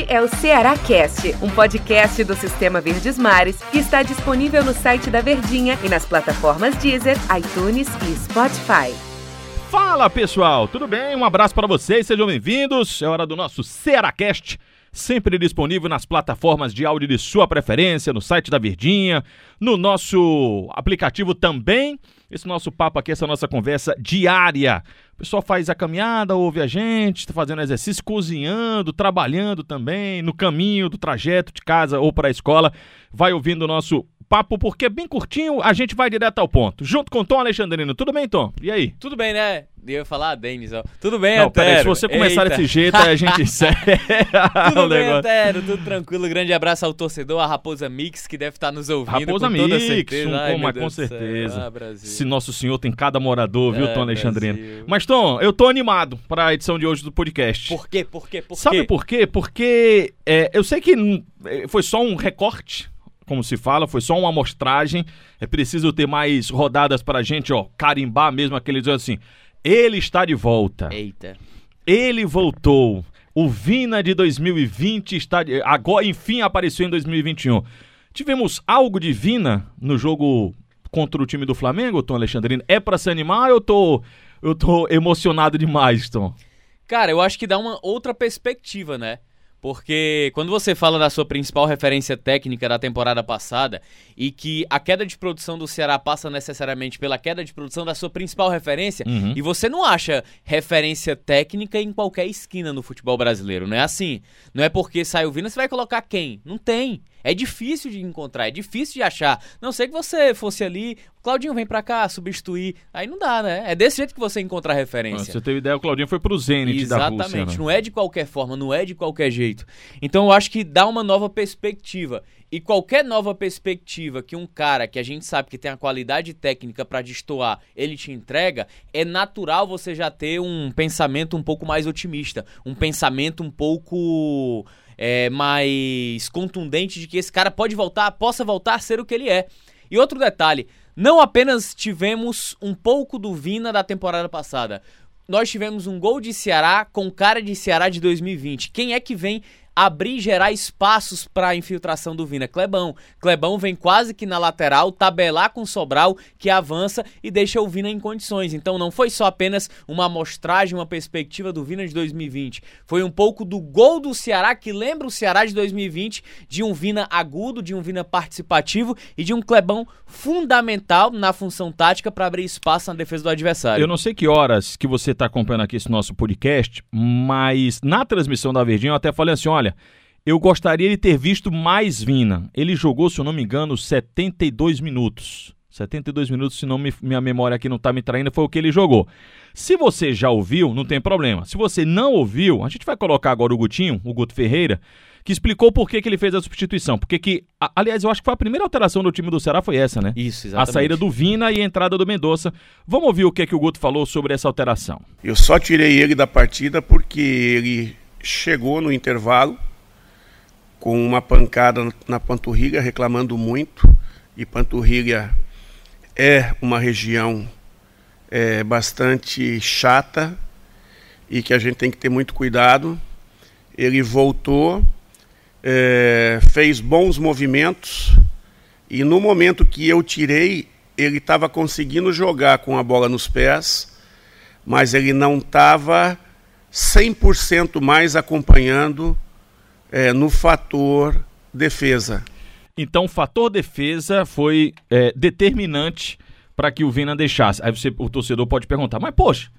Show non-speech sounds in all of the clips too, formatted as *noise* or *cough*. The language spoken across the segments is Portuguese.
Este é o Ceará Cast, um podcast do Sistema Verdes Mares que está disponível no site da Verdinha e nas plataformas Deezer, iTunes e Spotify. Fala pessoal, tudo bem? Um abraço para vocês, sejam bem-vindos. É hora do nosso Cearacast, sempre disponível nas plataformas de áudio de sua preferência, no site da Verdinha, no nosso aplicativo também. Esse nosso papo aqui, essa nossa conversa diária. Pessoal faz a caminhada, ouve a gente, está fazendo exercício, cozinhando, trabalhando também, no caminho do trajeto de casa ou para a escola. Vai ouvindo o nosso papo, porque é bem curtinho, a gente vai direto ao ponto. Junto com Tom Alexandrino. Tudo bem, Tom? E aí? Tudo bem, né? Eu ia falar, Denis, ó. Tudo bem, Não, Antero? peraí, se você começar Eita. desse jeito, aí a gente *laughs* encerra Tudo bem, negócio. Antero, tudo tranquilo. Grande abraço ao torcedor, a Raposa Mix, que deve estar nos ouvindo Raposa com Mix, certeza. um Ai, com- mas com certeza. Ah. Se nosso senhor tem cada morador, viu, É, Tom Alexandrino? Brasil. Mas, Tom, eu tô animado para a edição de hoje do podcast. Por quê? Por quê? Por Sabe quê? por quê? Porque é, eu sei que é, foi só um recorte, como se fala, foi só uma amostragem. É preciso ter mais rodadas pra gente, ó, carimbar mesmo aqueles assim. Ele está de volta. Eita. Ele voltou. O Vina de 2020 está de- agora enfim apareceu em 2021. Tivemos algo de Vina no jogo contra o time do Flamengo, Tom Alexandrino? É pra se animar ou eu tô eu tô emocionado demais, Tom? Cara, eu acho que dá uma outra perspectiva, né? Porque quando você fala da sua principal referência técnica da temporada passada e que a queda de produção do Ceará passa necessariamente pela queda de produção da sua principal referência, Uhum. e você não acha referência técnica em qualquer esquina no futebol brasileiro, não é assim? Não é porque saiu vindo, você vai colocar quem? Não tem. É difícil de encontrar, é difícil de achar. Não sei que você fosse ali, Claudinho vem pra cá substituir. Aí não dá, né? É desse jeito que você encontra a referência. Você teve ideia, o Claudinho foi pro Zenit da Rússia. Exatamente, né? não é de qualquer forma, não é de qualquer jeito. Então eu acho que dá uma nova perspectiva. E qualquer nova perspectiva que um cara que a gente sabe que tem a qualidade técnica pra destoar, ele te entrega, é natural você já ter um pensamento um pouco mais otimista, um pensamento um pouco é, mais contundente de que esse cara pode voltar, possa voltar a ser o que ele é. E outro detalhe, não apenas tivemos um pouco do Vina da temporada passada, nós tivemos um gol de Ceará com cara de Ceará de 2020. Quem é que vem abrir e gerar espaços para a infiltração do Vina? Clebão. Clebão vem quase que na lateral, tabelar com Sobral, que avança e deixa o Vina em condições. Então não foi só apenas uma amostragem, uma perspectiva do Vina de 2020. Foi um pouco do gol do Ceará, que lembra o Ceará de 2020, de um Vina agudo, de um Vina participativo e de um Clebão fundamental na função tática para abrir espaço na defesa do adversário. Eu não sei que horas que você está acompanhando aqui esse nosso podcast, mas na transmissão da Verdinha eu até falei assim: olha, eu gostaria de ter visto mais Vina. Ele jogou, se eu não me engano, 72 minutos. 72 minutos, se não me- minha memória aqui não tá me traindo, foi o que ele jogou. Se você já ouviu, não tem problema. Se você não ouviu, a gente vai colocar agora o Gutinho, o Guto Ferreira, que explicou por que, que ele fez a substituição. Porque que, a- aliás, eu acho que foi a primeira alteração do time do Ceará foi essa, né? Isso, A exatamente. saída do Vina e a entrada do Mendonça. Vamos ouvir o que, que o Guto falou sobre essa alteração. Eu só tirei ele da partida porque ele chegou no intervalo com uma pancada na panturrilha, reclamando muito. E panturrilha é uma região é, bastante chata e que a gente tem que ter muito cuidado. Ele voltou, é, fez bons movimentos e no momento que eu tirei, ele estava conseguindo jogar com a bola nos pés mas ele não estava 100% mais acompanhando eh, no fator defesa. Então, o fator defesa foi é, determinante para que o Vina deixasse. Aí você, o torcedor pode perguntar, mas poxa,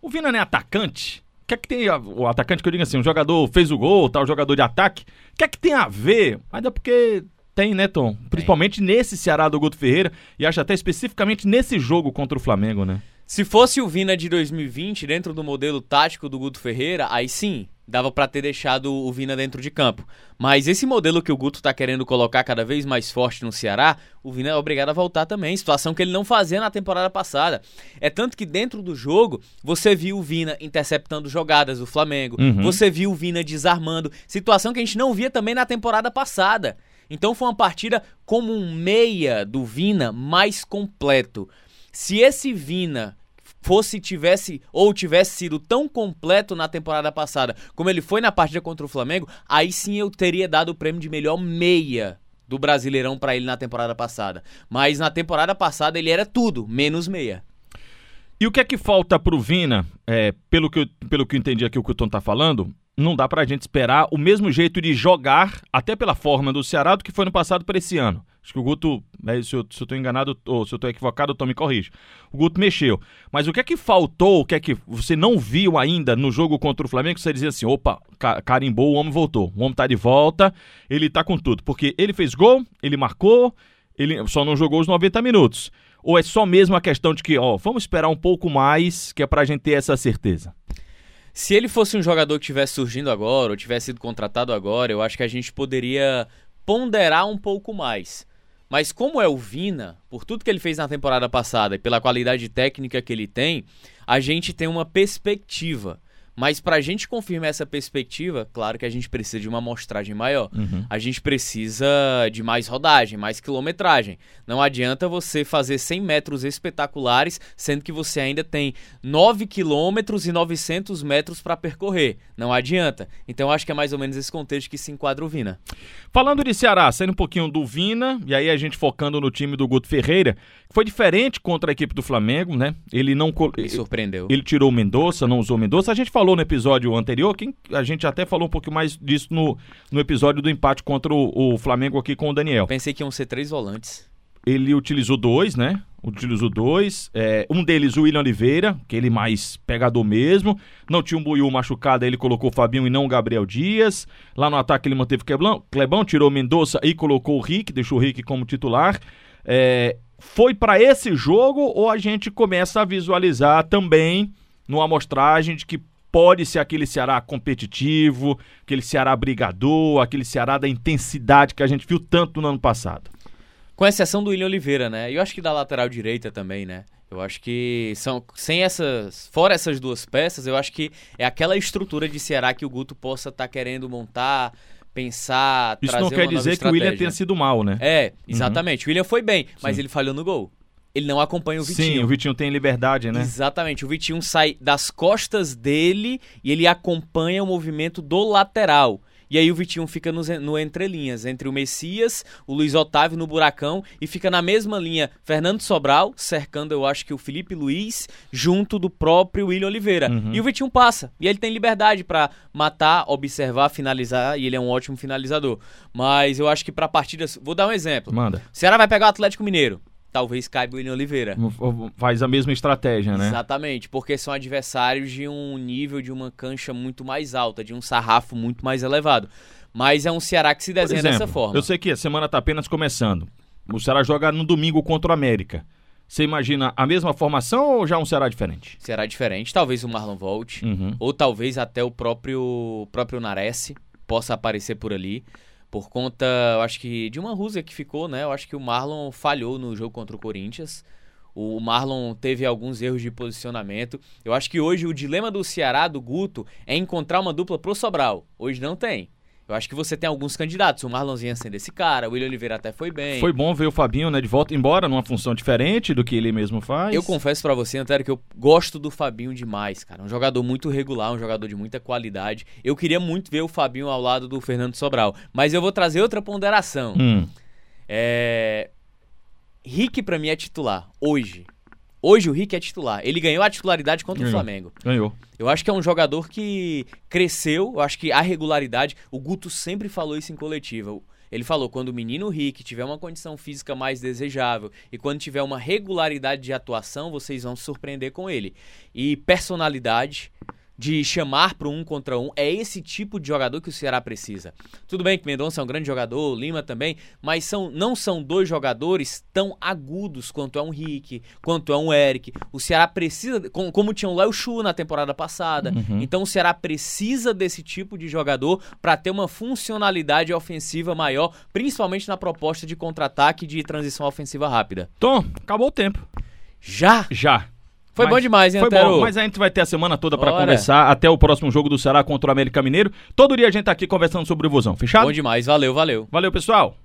o Vina não é atacante? O que é que tem a- o atacante que eu digo assim, o jogador fez o gol, tal jogador de ataque? O que é que tem a ver? Mas é porque tem, né, Tom? Principalmente nesse Ceará do Guto Ferreira e acho até especificamente nesse jogo contra o Flamengo, né? Se fosse o Vina de 2020, dentro do modelo tático do Guto Ferreira, aí sim, dava pra ter deixado o Vina dentro de campo. Mas esse modelo que o Guto tá querendo colocar cada vez mais forte no Ceará, o Vina é obrigado a voltar também. Situação que ele não fazia na temporada passada. É tanto que dentro do jogo, você viu o Vina interceptando jogadas do Flamengo, Uhum. você viu o Vina desarmando. Situação que a gente não via também na temporada passada. Então foi uma partida como um meia do Vina mais completo. Se esse Vina fosse tivesse ou tivesse sido tão completo na temporada passada como ele foi na partida contra o Flamengo, aí sim eu teria dado o prêmio de melhor meia do Brasileirão para ele na temporada passada. Mas na temporada passada ele era tudo, menos meia. E o que é que falta pro Vina, é, pelo, que eu, pelo que eu entendi aqui o que o Tom tá falando, não dá pra gente esperar o mesmo jeito de jogar, até pela forma do Ceará, do que foi no passado para esse ano. Acho que o Guto, é, se, eu, se eu tô enganado ou se eu tô equivocado, o Tom me corrige. O Guto mexeu. Mas o que é que faltou, o que é que você não viu ainda no jogo contra o Flamengo, você dizia assim, opa, carimbou, o homem voltou. O homem tá de volta, ele tá com tudo. Porque ele fez gol, ele marcou, ele só não jogou os 90 minutos. Ou é só mesmo a questão de que, ó, vamos esperar um pouco mais, que é pra gente ter essa certeza? Se ele fosse um jogador que tivesse surgindo agora, ou tivesse sido contratado agora, eu acho que a gente poderia ponderar um pouco mais. Mas como é o Vina, por tudo que ele fez na temporada passada e pela qualidade técnica que ele tem, a gente tem uma perspectiva. Mas para a gente confirmar essa perspectiva, claro que a gente precisa de uma amostragem maior. Uhum. A gente precisa de mais rodagem, mais quilometragem. Não adianta você fazer 100 metros espetaculares, sendo que você ainda tem 9 quilômetros e 900 metros para percorrer. Não adianta. Então acho que é mais ou menos esse contexto que se enquadra o Vina. Falando de Ceará, saindo um pouquinho do Vina, e aí a gente focando no time do Guto Ferreira, foi diferente contra a equipe do Flamengo, né? Ele não. Ele surpreendeu. Ele tirou o Mendonça, não usou o Mendonça. A gente falou no episódio anterior, quem, a gente até falou um pouco mais disso no, no episódio do empate contra o, o Flamengo aqui com o Daniel. Pensei que iam ser três volantes. Ele utilizou dois, né? Utilizou dois. É, um deles, o William Oliveira, aquele mais pegador mesmo. Não tinha um Buiu machucado, aí ele colocou o Fabinho e não o Gabriel Dias. Lá no ataque ele manteve o Clebão, Clebão tirou o Mendonça e colocou o Rick, deixou o Rick como titular. É, foi para esse jogo ou a gente começa a visualizar também numa amostragem de que pode ser aquele Ceará competitivo, aquele Ceará brigador, aquele Ceará da intensidade que a gente viu tanto no ano passado? Com exceção do William Oliveira, né? E eu acho que da lateral direita também, né? Eu acho que são sem essas, fora essas duas peças, eu acho que é aquela estrutura de Ceará que o Guto possa estar tá querendo montar, pensar, Isso não quer dizer que o William tenha sido mal, né? É, exatamente. Uhum. O William foi bem, mas Sim. ele falhou no gol. Ele não acompanha o Vitinho. Sim, o Vitinho tem liberdade, né? Exatamente. O Vitinho sai das costas dele e ele acompanha o movimento do lateral. E aí o Vitinho fica no, no entrelinhas, entre o Messias, o Luiz Otávio no buracão e fica na mesma linha Fernando Sobral, cercando eu acho que o Felipe Luiz, junto do próprio William Oliveira. Uhum. E o Vitinho passa. E ele tem liberdade para matar, observar, finalizar, e ele é um ótimo finalizador. Mas eu acho que para partidas, vou dar um exemplo. Manda. O Ceará vai pegar o Atlético Mineiro talvez caiba o William Oliveira. Faz a mesma estratégia, né? Exatamente, porque são adversários de um nível, de uma cancha muito mais alta, de um sarrafo muito mais elevado. Mas é um Ceará que se desenha exemplo, dessa forma. Eu sei que a semana está apenas começando. O Ceará joga no domingo contra o América. Você imagina a mesma formação ou já um Ceará diferente? Ceará diferente, talvez o Marlon volte, uhum. ou talvez até o próprio próprio Nares possa aparecer por ali por conta, eu acho que de uma Rússia que ficou, né? Eu acho que o Marlon falhou no jogo contra o Corinthians. O Marlon teve alguns erros de posicionamento. Eu acho que hoje o dilema do Ceará, do Guto, é encontrar uma dupla pro Sobral. Hoje não tem. Eu acho que você tem alguns candidatos. O Marlonzinho sendo esse cara, o William Oliveira até foi bem. Foi bom ver o Fabinho, né, de volta, embora numa função diferente do que ele mesmo faz. Eu confesso para você, Antero, que eu gosto do Fabinho demais, cara. Um jogador muito regular, um jogador de muita qualidade. Eu queria muito ver o Fabinho ao lado do Fernando Sobral. Mas eu vou trazer outra ponderação. Hum. É. Rick, pra mim, é titular. Hoje. Hoje o Rick é titular. Ele ganhou a titularidade contra ganhou. o Flamengo. Ganhou. Eu acho que é um jogador que cresceu. Eu acho que a regularidade. O Guto sempre falou isso em coletiva. Ele falou: quando o menino Rick tiver uma condição física mais desejável e quando tiver uma regularidade de atuação, vocês vão se surpreender com ele. E personalidade de chamar para um contra um. É esse tipo de jogador que o Ceará precisa. Tudo bem que Mendonça é um grande jogador, Lima também, mas são, não são dois jogadores tão agudos quanto é um Rick, quanto é um Eric. O Ceará precisa, como, como tinha o Léo Chu na temporada passada. Uhum. Então o Ceará precisa desse tipo de jogador para ter uma funcionalidade ofensiva maior, principalmente na proposta de contra-ataque de transição ofensiva rápida. Tom, acabou o tempo. Já? Já. Foi mas bom demais, hein, Foi Antero? bom, mas a gente vai ter a semana toda para conversar até o próximo jogo do Ceará contra o América Mineiro. Todo dia a gente tá aqui conversando sobre o Vozão, fechado? Bom demais, valeu, valeu. Valeu, pessoal.